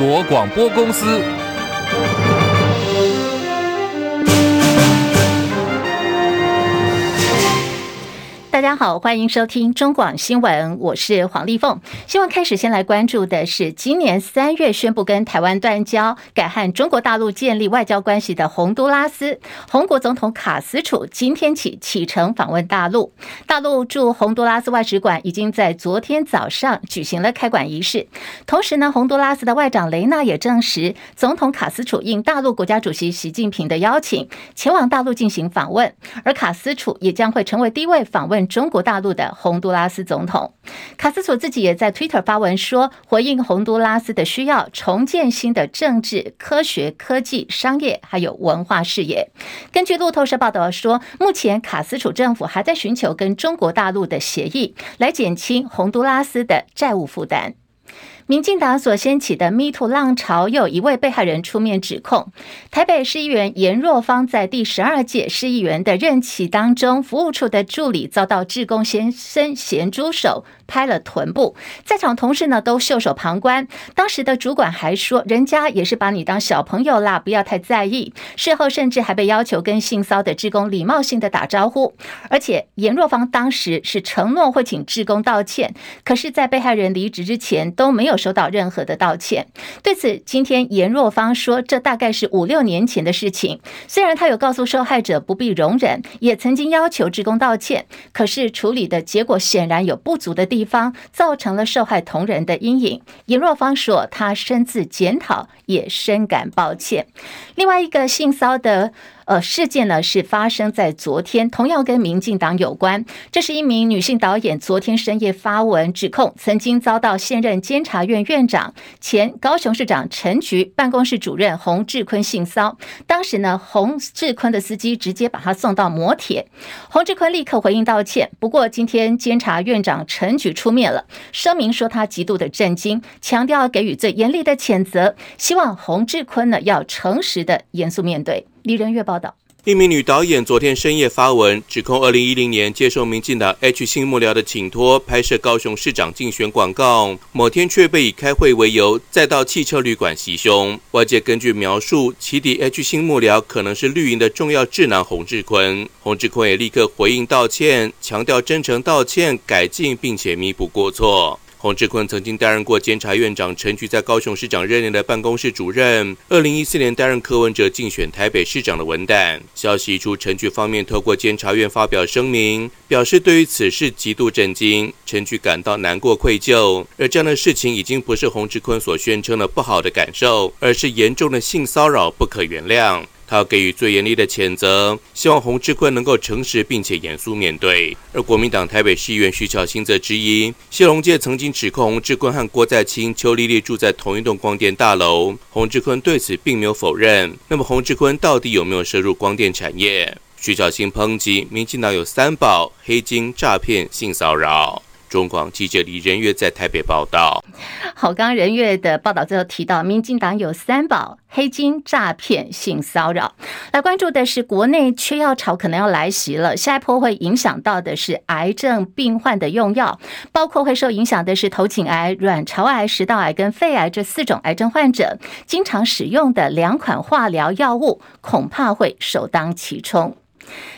国广播公司。大家好，欢迎收听中广新闻，我是黄丽凤。新闻开始，先来关注的是今年三月宣布跟台湾断交、改和中国大陆建立外交关系的洪都拉斯。宏国总统卡斯楚今天起启程访问大陆。大陆驻洪都拉斯外使馆已经在昨天早上举行了开馆仪式。同时呢，洪都拉斯的外长雷纳也证实，总统卡斯楚应大陆国家主席习近平的邀请，前往大陆进行访问。而卡斯楚也将会成为第一位访问。中国大陆的洪都拉斯总统卡斯楚自己也在 Twitter 发文说，回应洪都拉斯的需要，重建新的政治、科学、科技、商业还有文化事业。根据路透社报道说，目前卡斯楚政府还在寻求跟中国大陆的协议，来减轻洪都拉斯的债务负担。民进党所掀起的 MeToo 浪潮，有一位被害人出面指控，台北市议员严若芳在第十二届市议员的任期当中，服务处的助理遭到志工先生咸猪手。拍了臀部，在场同事呢都袖手旁观。当时的主管还说，人家也是把你当小朋友啦，不要太在意。事后甚至还被要求跟性骚的职工礼貌性的打招呼。而且严若芳当时是承诺会请职工道歉，可是，在被害人离职之前都没有收到任何的道歉。对此，今天严若芳说，这大概是五六年前的事情。虽然他有告诉受害者不必容忍，也曾经要求职工道歉，可是处理的结果显然有不足的地。一方造成了受害同仁的阴影。尹若芳说，她深自检讨，也深感抱歉。另外一个性骚的。呃，事件呢是发生在昨天，同样跟民进党有关。这是一名女性导演，昨天深夜发文指控，曾经遭到现任监察院院长、前高雄市长陈菊办公室主任洪志坤性骚。当时呢，洪志坤的司机直接把他送到摩铁，洪志坤立刻回应道歉。不过今天监察院长陈菊出面了，声明说他极度的震惊，强调给予最严厉的谴责，希望洪志坤呢要诚实的严肃面对。李仁月报道，一名女导演昨天深夜发文，指控二零一零年接受民进党 H 新幕僚的请托，拍摄高雄市长竞选广告，某天却被以开会为由，再到汽车旅馆袭胸。外界根据描述，起底 H 新幕僚可能是绿营的重要智囊洪志坤。洪志坤也立刻回应道歉，强调真诚道歉、改进，并且弥补过错。洪志坤曾经担任过监察院长陈菊在高雄市长任内的办公室主任，二零一四年担任柯文哲竞选台北市长的文胆。消息一出，陈菊方面透过监察院发表声明，表示对于此事极度震惊，陈菊感到难过愧疚。而这样的事情已经不是洪志坤所宣称的不好的感受，而是严重的性骚扰，不可原谅。他要给予最严厉的谴责，希望洪志坤能够诚实并且严肃面对。而国民党台北市议员徐巧芯则质疑，谢龙介曾经指控洪志坤和郭在清、邱丽丽住在同一栋光电大楼，洪志坤对此并没有否认。那么洪志坤到底有没有涉入光电产业？徐巧芯抨击民进党有三宝：黑金、诈骗、性骚扰。中广记者李仁月在台北报道。好，刚刚仁月的报道最后提到，民进党有三宝：黑金、诈骗、性骚扰。来关注的是，国内缺药潮可能要来袭了，下一波会影响到的是癌症病患的用药，包括会受影响的是头颈癌、卵巢癌、食道癌跟肺癌这四种癌症患者，经常使用的两款化疗药物，恐怕会首当其冲。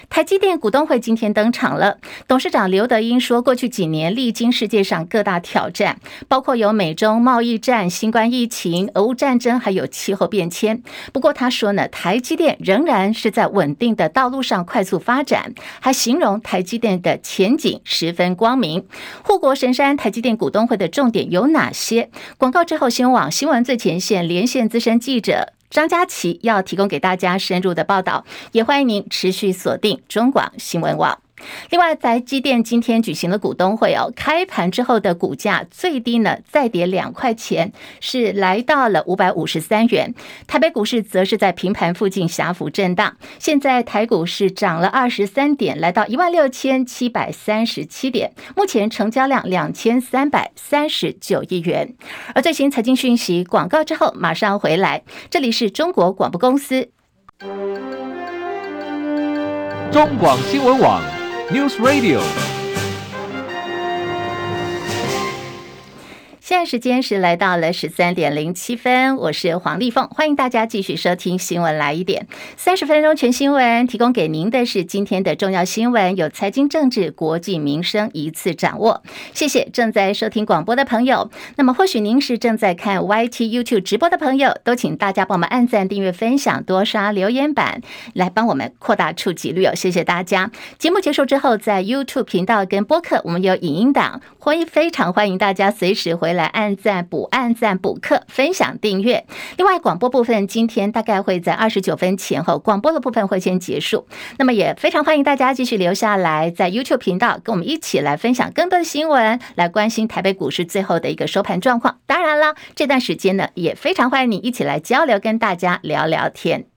台积电股东会今天登场了。董事长刘德英说，过去几年历经世界上各大挑战，包括有美中贸易战、新冠疫情、俄乌战争，还有气候变迁。不过他说呢，台积电仍然是在稳定的道路上快速发展，还形容台积电的前景十分光明。护国神山台积电股东会的重点有哪些？广告之后，先往新闻最前线连线资深记者。张佳琪要提供给大家深入的报道，也欢迎您持续锁定中广新闻网。另外，台积电今天举行了股东会哦，开盘之后的股价最低呢再跌两块钱，是来到了五百五十三元。台北股市则是在平盘附近狭幅震荡。现在台股是涨了二十三点，来到一万六千七百三十七点，目前成交量两千三百三十九亿元。而最新财经讯息广告之后马上回来，这里是中国广播公司，中广新闻网。News Radio。现在时间是来到了十三点零七分，我是黄丽凤，欢迎大家继续收听新闻来一点，三十分钟全新闻，提供给您的是今天的重要新闻，有财经、政治、国际、民生一次掌握。谢谢正在收听广播的朋友。那么或许您是正在看 YT YouTube 直播的朋友，都请大家帮我们按赞、订阅、分享，多刷留言板，来帮我们扩大触及率哦。谢谢大家。节目结束之后，在 YouTube 频道跟播客，我们有影音档，欢迎非常欢迎大家随时回来按赞、补按赞、补课、分享、订阅。另外，广播部分今天大概会在二十九分前后，广播的部分会先结束。那么也非常欢迎大家继续留下来，在 YouTube 频道跟我们一起来分享更多的新闻，来关心台北股市最后的一个收盘状况。当然了，这段时间呢，也非常欢迎你一起来交流，跟大家聊聊天。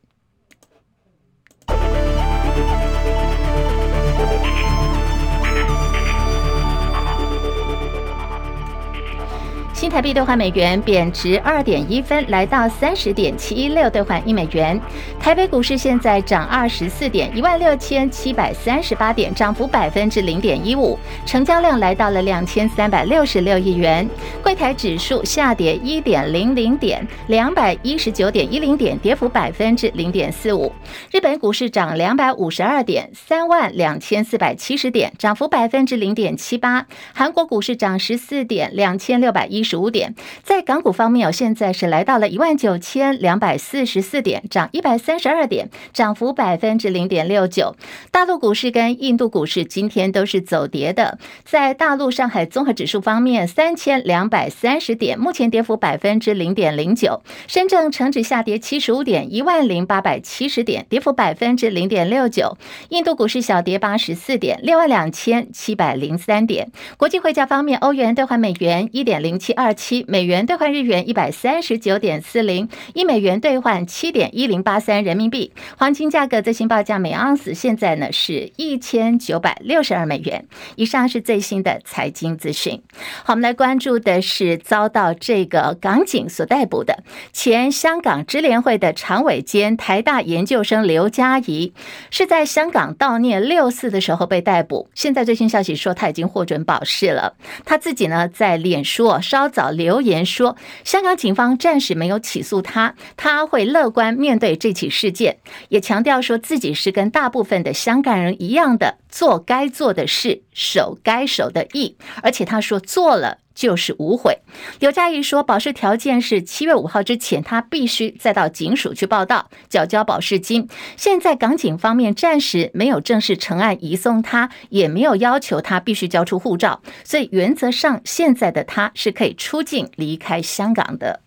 新台币兑换美元贬值二点一分，来到三十点七一六兑换一美元。台北股市现在涨二十四点，一万六千七百三十八点，涨幅百分之零点一五，成交量来到了两千三百六十六亿元。柜台指数下跌一点零零点，两百一十九点一零点，跌幅百分之零点四五。日本股市涨两百五十二点，三万两千四百七十点，涨幅百分之零点七八。韩国股市涨十四点，两千六百一十五点，在港股方面，现在是来到了一万九千两百四十四点，涨一百三十二点，涨幅百分之零点六九。大陆股市跟印度股市今天都是走跌的。在大陆上海综合指数方面，三千两百三十点，目前跌幅百分之零点零九。深圳成指下跌七十五点，一万零八百七十点，跌幅百分之零点六九。印度股市小跌八十四点，六万两千七百零三点。国际汇价方面，欧元兑换美元一点零七。二二七美元兑换日元一百三十九点四零，一美元兑换七点一零八三人民币。黄金价格最新报价每盎司现在呢是一千九百六十二美元。以上是最新的财经资讯。好，我们来关注的是遭到这个港警所逮捕的前香港支联会的常委兼台大研究生刘佳怡，是在香港悼念六四的时候被逮捕。现在最新消息说他已经获准保释了。他自己呢在脸书稍。早留言说，香港警方暂时没有起诉他，他会乐观面对这起事件，也强调说自己是跟大部分的香港人一样的，做该做的事，守该守的义，而且他说做了。就是无悔。刘佳怡说，保释条件是七月五号之前，他必须再到警署去报到，缴交保释金。现在港警方面暂时没有正式成案移送他，也没有要求他必须交出护照，所以原则上现在的他是可以出境离开香港的。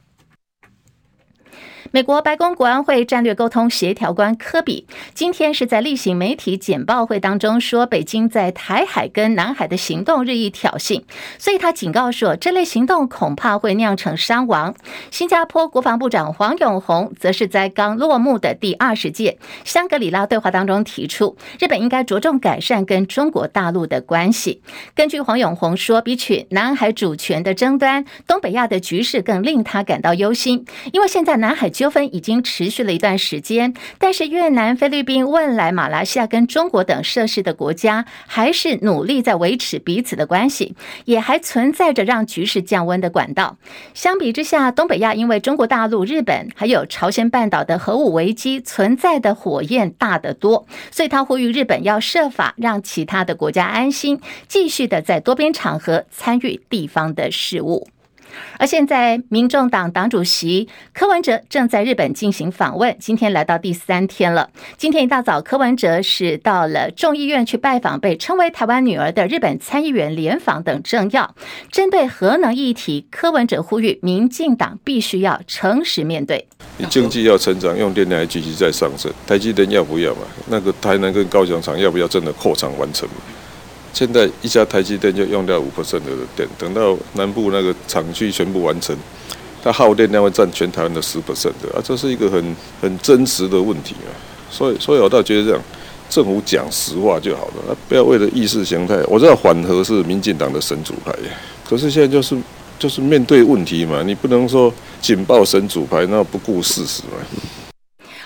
美国白宫国安会战略沟通协调官科比今天是在例行媒体简报会当中说，北京在台海跟南海的行动日益挑衅，所以他警告说，这类行动恐怕会酿成伤亡。新加坡国防部长黄永红则是在刚落幕的第二十届香格里拉对话当中提出，日本应该着重改善跟中国大陆的关系。根据黄永红说，比起南海主权的争端，东北亚的局势更令他感到忧心，因为现在南海。纠纷已经持续了一段时间，但是越南、菲律宾、汶莱、马来西亚跟中国等涉事的国家，还是努力在维持彼此的关系，也还存在着让局势降温的管道。相比之下，东北亚因为中国大陆、日本还有朝鲜半岛的核武危机存在的火焰大得多，所以他呼吁日本要设法让其他的国家安心，继续的在多边场合参与地方的事务。而现在，民众党党主席柯文哲正在日本进行访问，今天来到第三天了。今天一大早，柯文哲是到了众议院去拜访被称为“台湾女儿”的日本参议员联访等政要。针对核能议题，柯文哲呼吁民进党必须要诚实面对。你经济要成长，用电量继续在上升，台积电要不要嘛？那个台南跟高雄厂要不要真的扩厂完成？现在一家台积电就用掉五 percent 的电，等到南部那个厂区全部完成，它耗电量会占全台湾的十 percent 的啊，这是一个很很真实的问题啊。所以，所以我倒觉得这样，政府讲实话就好了，不要为了意识形态。我知道缓和是民进党的神主牌，可是现在就是就是面对问题嘛，你不能说紧抱神主牌，那不顾事实嘛。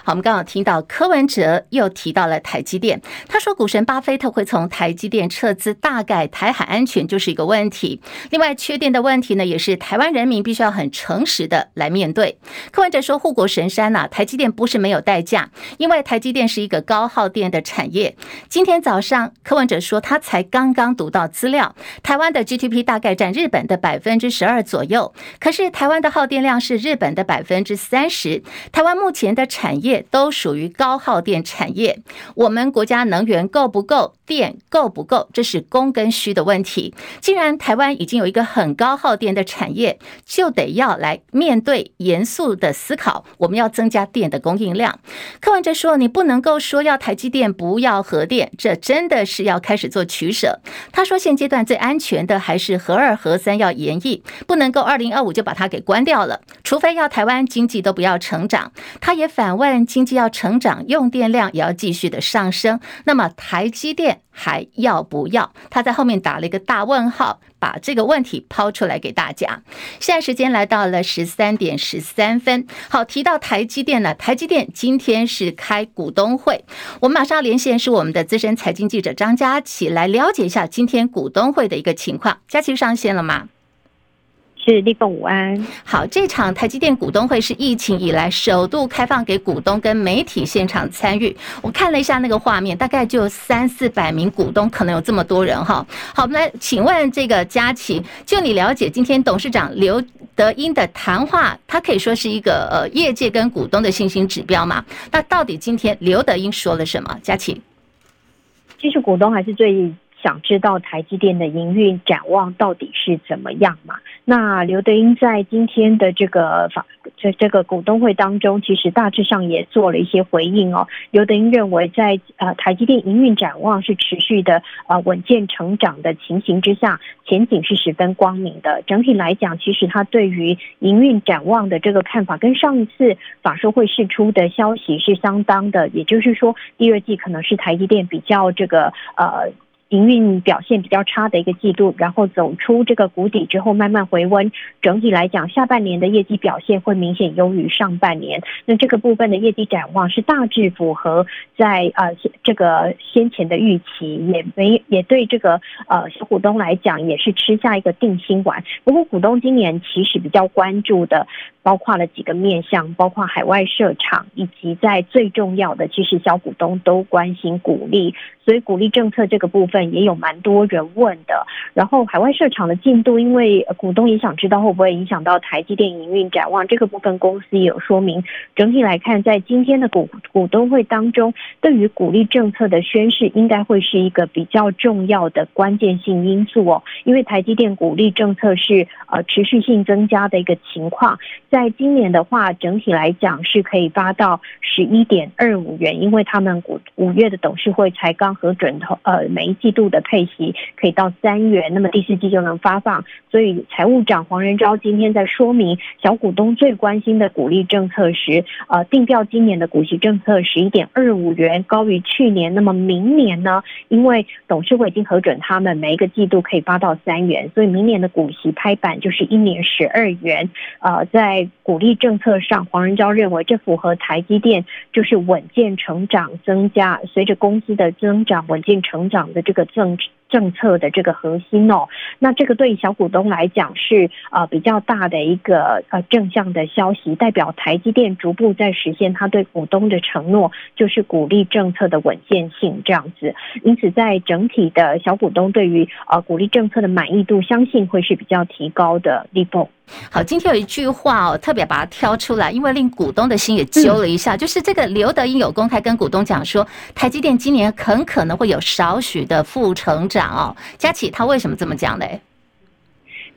好，我们刚好听到柯文哲又提到了台积电，他说股神巴菲特会从台积电撤资，大概台海安全就是一个问题。另外，缺电的问题呢，也是台湾人民必须要很诚实的来面对。柯文哲说，护国神山呐、台积电不是没有代价，因为台积电是一个高耗电的产业。今天早上，柯文哲说他才刚刚读到资料，台湾的 GDP 大概占日本的百分之十二左右，可是台湾的耗电量是日本的百分之三十。台湾目前的产业都属于高耗电产业，我们国家能源够不够？电够不够？这是供跟需的问题。既然台湾已经有一个很高耗电的产业，就得要来面对严肃的思考，我们要增加电的供应量。柯文哲说：“你不能够说要台积电不要核电，这真的是要开始做取舍。”他说：“现阶段最安全的还是核二、核三要延役，不能够二零二五就把它给关掉了，除非要台湾经济都不要成长。”他也反问：“经济要成长，用电量也要继续的上升，那么台积电？”还要不要？他在后面打了一个大问号，把这个问题抛出来给大家。现在时间来到了十三点十三分。好，提到台积电呢，台积电今天是开股东会，我们马上连线是我们的资深财经记者张佳琪，来了解一下今天股东会的一个情况。佳琪上线了吗？是立凤午安。好，这场台积电股东会是疫情以来首度开放给股东跟媒体现场参与。我看了一下那个画面，大概就三四百名股东，可能有这么多人哈。好，我们来请问这个佳琪，就你了解今天董事长刘德英的谈话，他可以说是一个呃业界跟股东的信心指标吗？那到底今天刘德英说了什么？佳琪，其实股东还是最想知道台积电的营运展望到底是怎么样嘛？那刘德英在今天的这个法这这个股东会当中，其实大致上也做了一些回应哦。刘德英认为在，呃台积电营运展望是持续的呃稳健成长的情形之下，前景是十分光明的。整体来讲，其实他对于营运展望的这个看法，跟上一次法说会释出的消息是相当的，也就是说，第二季可能是台积电比较这个呃。营运表现比较差的一个季度，然后走出这个谷底之后慢慢回温。整体来讲，下半年的业绩表现会明显优于上半年。那这个部分的业绩展望是大致符合在呃这个先前的预期，也没也对这个呃小股东来讲也是吃下一个定心丸。不过股东今年其实比较关注的，包括了几个面向，包括海外设厂，以及在最重要的，其实小股东都关心股利。所以股利政策这个部分也有蛮多人问的，然后海外市场的进度，因为股东也想知道会不会影响到台积电营运展望，这个部分公司也有说明。整体来看，在今天的股股东会当中，对于股利政策的宣示，应该会是一个比较重要的关键性因素哦。因为台积电股利政策是呃持续性增加的一个情况，在今年的话，整体来讲是可以发到十一点二五元，因为他们股五月的董事会才刚。核准投呃每一季度的配息可以到三元，那么第四季就能发放。所以财务长黄仁昭今天在说明小股东最关心的股利政策时，呃定调今年的股息政策十一点二五元高于去年。那么明年呢？因为董事会已经核准他们每一个季度可以发到三元，所以明年的股息拍板就是一年十二元。呃，在股利政策上，黄仁昭认为这符合台积电就是稳健成长增加，随着公司的增。长稳健成长的这个政政策的这个核心哦，那这个对小股东来讲是呃比较大的一个呃正向的消息，代表台积电逐步在实现他对股东的承诺，就是鼓励政策的稳健性这样子。因此，在整体的小股东对于呃鼓励政策的满意度，相信会是比较提高的。立峰。好，今天有一句话哦，特别把它挑出来，因为令股东的心也揪了一下，就是这个刘德英有公开跟股东讲说，台积电今年很可能会有少许的负成长哦。佳琪，他为什么这么讲呢？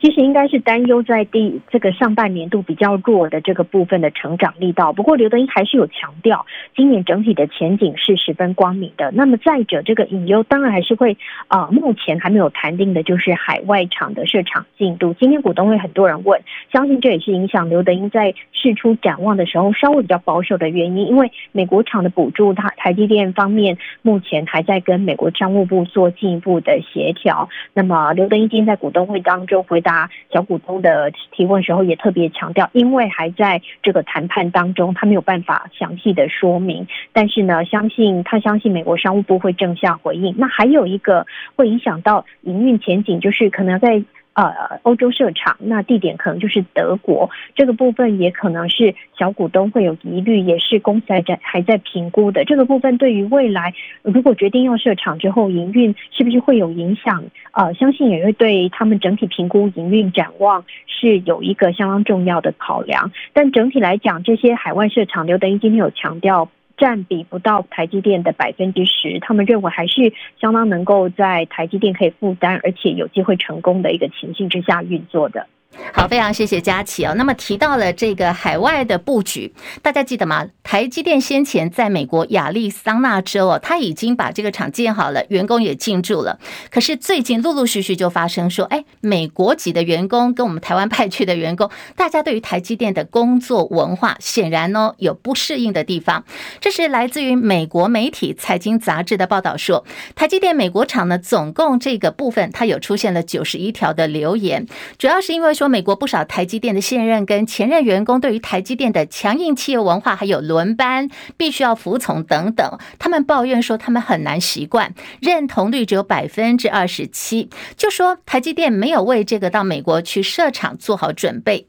其实应该是担忧在第这个上半年度比较弱的这个部分的成长力道。不过刘德英还是有强调，今年整体的前景是十分光明的。那么再者，这个隐忧当然还是会啊、目前还没有谈定的就是海外厂的设厂进度。今天股东会很多人问，相信这也是影响刘德英在事出展望的时候稍微比较保守的原因。因为美国厂的补助，它台积电方面目前还在跟美国商务部做进一步的协调。那么刘德英今天在股东会当中回答。啊小股东的提问时候，也特别强调，因为还在这个谈判当中，他没有办法详细的说明。但是呢，相信他相信美国商务部会正向回应。那还有一个会影响到营运前景，就是可能在。呃，欧洲设厂，那地点可能就是德国，这个部分也可能是小股东会有疑虑，也是公司还在还在评估的。这个部分对于未来如果决定要设厂之后营运是不是会有影响？呃，相信也会对他们整体评估营运展望是有一个相当重要的考量。但整体来讲，这些海外设厂，刘德音今天有强调。占比不到台积电的百分之十，他们认为还是相当能够在台积电可以负担，而且有机会成功的一个情境之下运作的。好，非常谢谢佳琪哦。那么提到了这个海外的布局，大家记得吗？台积电先前在美国亚利桑那州哦，他已经把这个厂建好了，员工也进驻了。可是最近陆陆续续就发生说，哎，美国籍的员工跟我们台湾派去的员工，大家对于台积电的工作文化显然呢有不适应的地方。这是来自于美国媒体《财经杂志》的报道说，台积电美国厂呢，总共这个部分它有出现了九十一条的留言，主要是因为说。美国不少台积电的现任跟前任员工，对于台积电的强硬企业文化，还有轮班必须要服从等等，他们抱怨说他们很难习惯，认同率只有百分之二十七，就说台积电没有为这个到美国去设厂做好准备。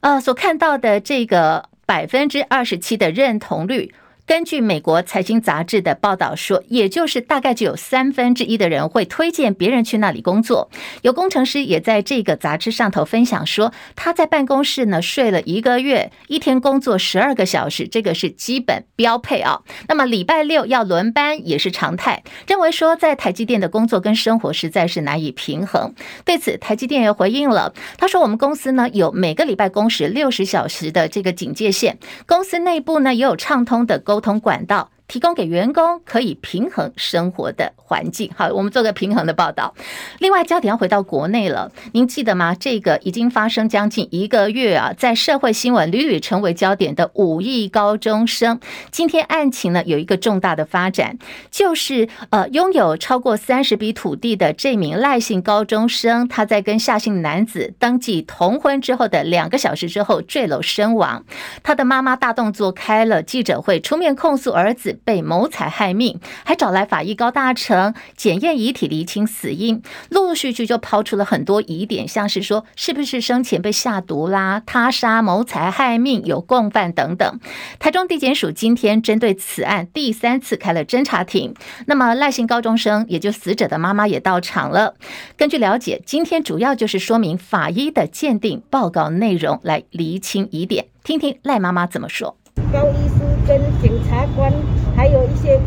呃，所看到的这个百分之二十七的认同率。根据美国财经杂志的报道说，也就是大概只有三分之一的人会推荐别人去那里工作。有工程师也在这个杂志上头分享说，他在办公室呢睡了一个月，一天工作十二个小时，这个是基本标配啊。那么礼拜六要轮班也是常态。认为说在台积电的工作跟生活实在是难以平衡。对此，台积电也回应了，他说：“我们公司呢有每个礼拜工时六十小时的这个警戒线，公司内部呢也有畅通的沟。”不同管道。提供给员工可以平衡生活的环境。好，我们做个平衡的报道。另外，焦点要回到国内了。您记得吗？这个已经发生将近一个月啊，在社会新闻屡屡成为焦点的五亿高中生，今天案情呢有一个重大的发展，就是呃，拥有超过三十笔土地的这名赖姓高中生，他在跟夏姓男子登记同婚之后的两个小时之后坠楼身亡。他的妈妈大动作开了记者会，出面控诉儿子。被谋财害命，还找来法医高大成检验遗体厘清死因，陆陆续续就抛出了很多疑点，像是说是不是生前被下毒啦、他杀、谋财害命、有共犯等等。台中地检署今天针对此案第三次开了侦查庭，那么赖姓高中生，也就死者的妈妈也到场了。根据了解，今天主要就是说明法医的鉴定报告内容，来厘清疑点。听听赖妈妈怎么说。高医师跟检察官。还有一些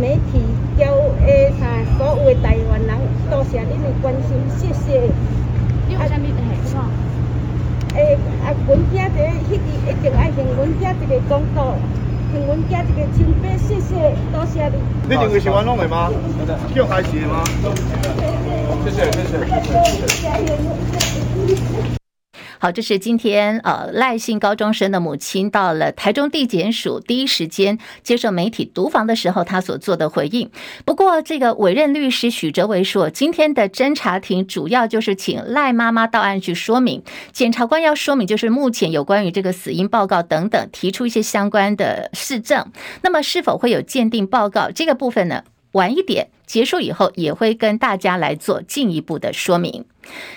媒体，叫诶啥，所有的台湾人，多谢您的关心，谢谢。你为什么诶？诶，啊，阮囝这迄个一定爱向阮囝这个公道，向阮囝这个清白，谢谢，多谢你。你认为是冤枉的吗？叫开始吗？谢谢，谢谢，谢谢。好，这是今天呃赖姓高中生的母亲到了台中地检署第一时间接受媒体读访的时候，他所做的回应。不过，这个委任律师许哲维说，今天的侦查庭主要就是请赖妈妈到案去说明，检察官要说明就是目前有关于这个死因报告等等，提出一些相关的事证。那么，是否会有鉴定报告这个部分呢？晚一点结束以后，也会跟大家来做进一步的说明。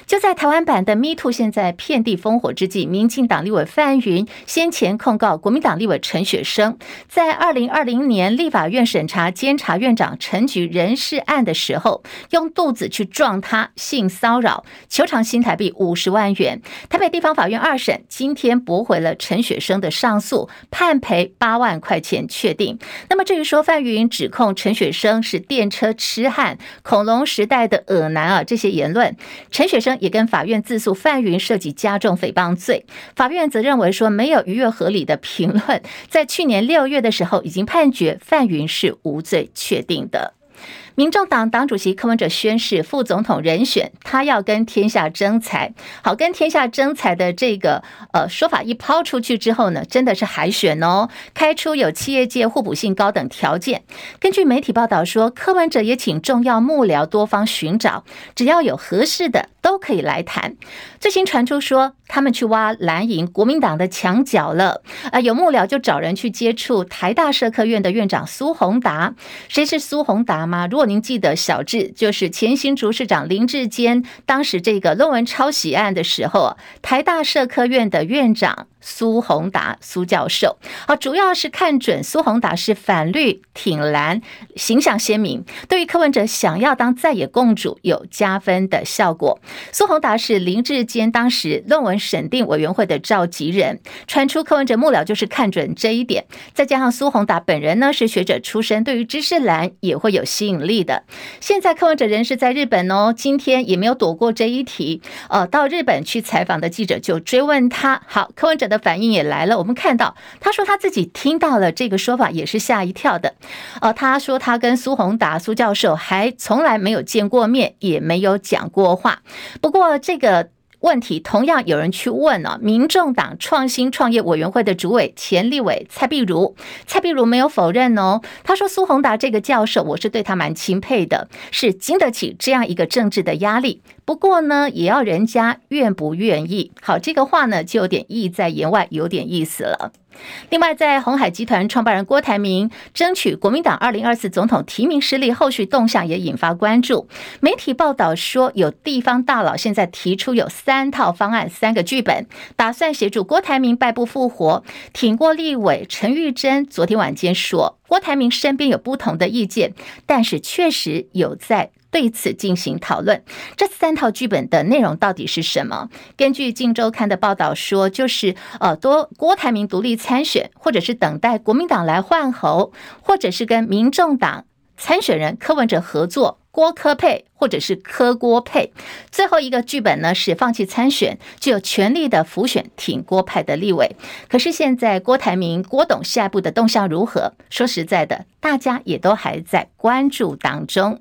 就在台湾版的 Me Too 现在遍地烽火之际，民进党立委范云先前控告国民党立委陈雪生，在二零二零年立法院审查监察院长陈菊人事案的时候，用肚子去撞他性骚扰，求偿新台币五十万元。台北地方法院二审今天驳回了陈雪生的上诉，判赔八万块钱确定。那么至于说范云指控陈雪生是电车痴汉、恐龙时代的恶男啊，这些言论。陈雪生也跟法院自诉范云涉及加重诽谤罪，法院则认为说没有逾越合理的评论，在去年六月的时候已经判决范云是无罪确定的。民众党党主席柯文哲宣誓副总统人选，他要跟天下争财。好，跟天下争财的这个呃说法一抛出去之后呢，真的是海选哦，开出有企业界互补性高等条件。根据媒体报道说，柯文哲也请重要幕僚多方寻找，只要有合适的。都可以来谈。最新传出说，他们去挖蓝营国民党的墙角了。啊，有幕僚就找人去接触台大社科院的院长苏宏达。谁是苏宏达吗？如果您记得小智，就是前新竹市长林志坚，当时这个论文抄袭案的时候，台大社科院的院长。苏宏达苏教授，好，主要是看准苏宏达是反绿挺蓝，形象鲜明，对于柯文哲想要当在野共主有加分的效果。苏宏达是林志坚当时论文审定委员会的召集人，传出柯文哲幕僚就是看准这一点，再加上苏宏达本人呢是学者出身，对于知识蓝也会有吸引力的。现在柯文哲人是在日本哦，今天也没有躲过这一题，呃，到日本去采访的记者就追问他，好，柯文哲的。反应也来了，我们看到他说他自己听到了这个说法，也是吓一跳的。呃，他说他跟苏宏达苏教授还从来没有见过面，也没有讲过话。不过这个。问题同样有人去问了，民众党创新创业委员会的主委前立委蔡壁如，蔡壁如没有否认哦，他说苏宏达这个教授，我是对他蛮钦佩的，是经得起这样一个政治的压力。不过呢，也要人家愿不愿意。好，这个话呢就有点意在言外，有点意思了。另外，在鸿海集团创办人郭台铭争取国民党二零二四总统提名失利，后续动向也引发关注。媒体报道说，有地方大佬现在提出有三套方案、三个剧本，打算协助郭台铭败不复活。挺过立委陈玉珍昨天晚间说，郭台铭身边有不同的意见，但是确实有在。对此进行讨论，这三套剧本的内容到底是什么？根据《镜周刊》的报道说，就是呃，多郭台铭独立参选，或者是等待国民党来换候，或者是跟民众党参选人柯文哲合作，郭柯佩。或者是柯郭配，最后一个剧本呢是放弃参选，具有权力的辅选挺郭派的立委。可是现在郭台铭、郭董下一步的动向如何？说实在的，大家也都还在关注当中。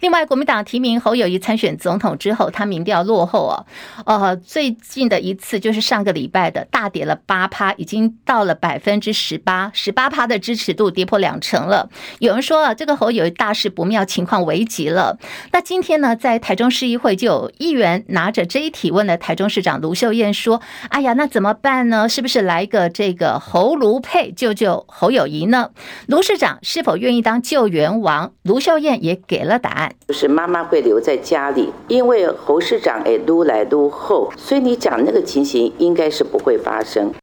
另外，国民党提名侯友谊参选总统之后，他民调落后哦，呃，最近的一次就是上个礼拜的大跌了八趴，已经到了百分之十八，十八趴的支持度跌破两成了。有人说啊，这个侯友谊大事不妙，情况危急了。那。今天呢，在台中市议会就有议员拿着这一提问了台中市长卢秀燕说：“哎呀，那怎么办呢？是不是来个这个侯卢佩救救侯友谊呢？”卢市长是否愿意当救援王？卢秀燕也给了答案，就是妈妈会留在家里，因为侯市长哎撸来撸后，所以你讲那个情形应该是不会发生。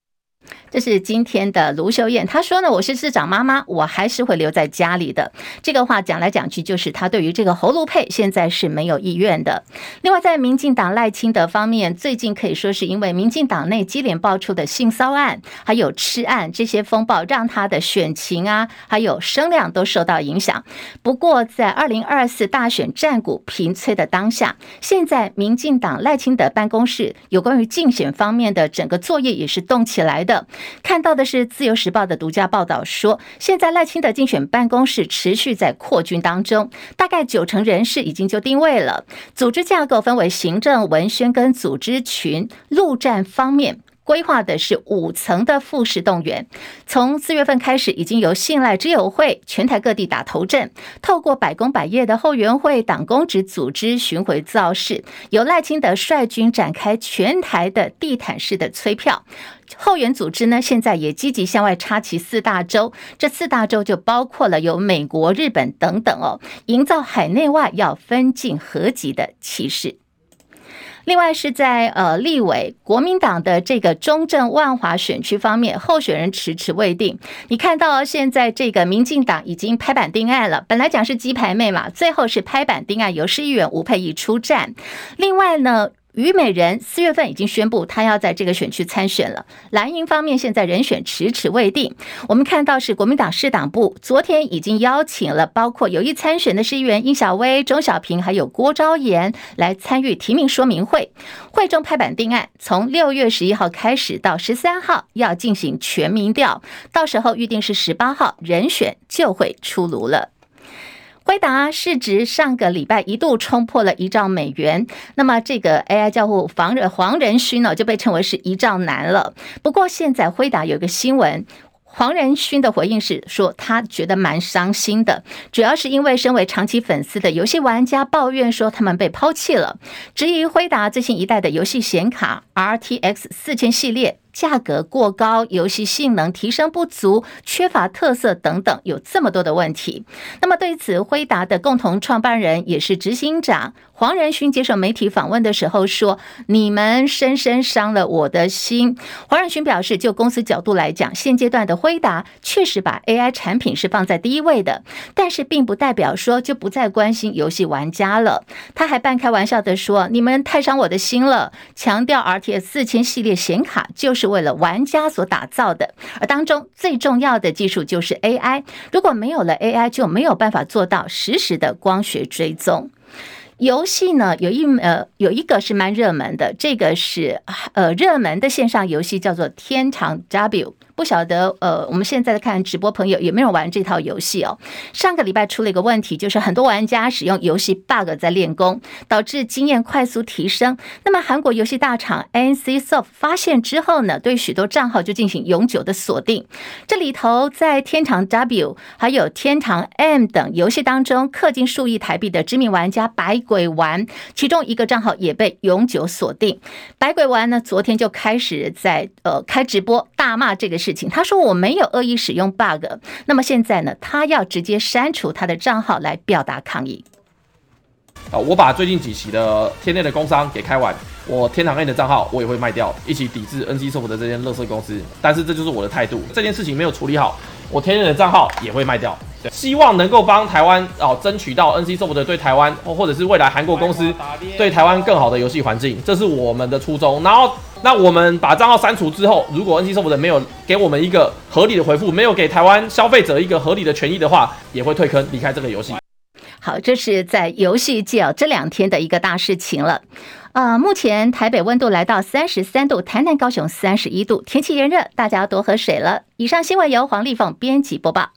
这是今天的卢秀燕，她说呢，我是市长妈妈，我还是会留在家里的。这个话讲来讲去，就是她对于这个侯卢配现在是没有意愿的。另外，在民进党赖清德方面，最近可以说是因为民进党内接连爆出的性骚案，还有吃案这些风暴，让他的选情啊，还有声量都受到影响。不过，在二零二四大选战鼓频催的当下，现在民进党赖清德办公室有关于竞选方面的整个作业也是动起来的。看到的是《自由时报》的独家报道说，现在赖清德竞选办公室持续在扩军当中，大概九成人士已经就定位了。组织架构分为行政、文宣跟组织群。陆战方面规划的是五层的复式动员，从四月份开始，已经由信赖之友会全台各地打头阵，透过百工百业的后援会、党公职组织巡回造势，由赖清德率军展开全台的地毯式的催票。后援组织呢，现在也积极向外插旗四大洲，这四大洲就包括了有美国、日本等等哦，营造海内外要分进合击的气势。另外是在呃立委国民党的这个中正万华选区方面，候选人迟迟未定。你看到现在这个民进党已经拍板定案了，本来讲是鸡排妹嘛，最后是拍板定案，由市议员吴佩仪出战。另外呢。虞美人四月份已经宣布，他要在这个选区参选了。蓝营方面现在人选迟迟未定。我们看到是国民党市党部昨天已经邀请了包括有意参选的市议员殷晓薇、钟小平，还有郭昭言来参与提名说明会。会中拍板定案，从六月十一号开始到十三号要进行全民调，到时候预定是十八号人选就会出炉了。辉达市值上个礼拜一度冲破了一兆美元，那么这个 AI 交互黄仁黄仁勋呢就被称为是一兆男了。不过现在辉达有一个新闻，黄仁勋的回应是说，他觉得蛮伤心的，主要是因为身为长期粉丝的游戏玩家抱怨说他们被抛弃了，质疑辉达最新一代的游戏显卡 RTX 四千系列。价格过高，游戏性能提升不足，缺乏特色等等，有这么多的问题。那么对此，辉达的共同创办人也是执行长黄仁勋接受媒体访问的时候说：“你们深深伤了我的心。”黄仁勋表示，就公司角度来讲，现阶段的辉达确实把 AI 产品是放在第一位的，但是并不代表说就不再关心游戏玩家了。他还半开玩笑的说：“你们太伤我的心了。”强调 RTX 四千系列显卡就是。为了玩家所打造的，而当中最重要的技术就是 AI。如果没有了 AI，就没有办法做到实时的光学追踪。游戏呢，有一呃有一个是蛮热门的，这个是呃热门的线上游戏，叫做《天长 W》。不晓得，呃，我们现在看直播朋友有没有玩这套游戏哦？上个礼拜出了一个问题，就是很多玩家使用游戏 bug 在练功，导致经验快速提升。那么韩国游戏大厂 NCSoft 发现之后呢，对许多账号就进行永久的锁定。这里头在天堂 W 还有天堂 M 等游戏当中氪金数亿台币的知名玩家百鬼丸，其中一个账号也被永久锁定。百鬼丸呢，昨天就开始在呃开直播大骂这个事。情，他说我没有恶意使用 bug，那么现在呢，他要直接删除他的账号来表达抗议。啊，我把最近几期的天内的工商给开完，我天堂 A 的账号我也会卖掉，一起抵制 NCSoft 的这间乐色公司。但是这就是我的态度，这件事情没有处理好，我天内的账号也会卖掉。对，希望能够帮台湾哦争取到 NCSoft 的对台湾，或者是未来韩国公司对台湾更好的游戏环境，这是我们的初衷。然后。那我们把账号删除之后，如果 NCSoft 没有给我们一个合理的回复，没有给台湾消费者一个合理的权益的话，也会退坑离开这个游戏。好，这是在游戏界这两天的一个大事情了。呃，目前台北温度来到三十三度，台南、高雄三十一度，天气炎热，大家要多喝水了。以上新闻由黄丽凤编辑播报。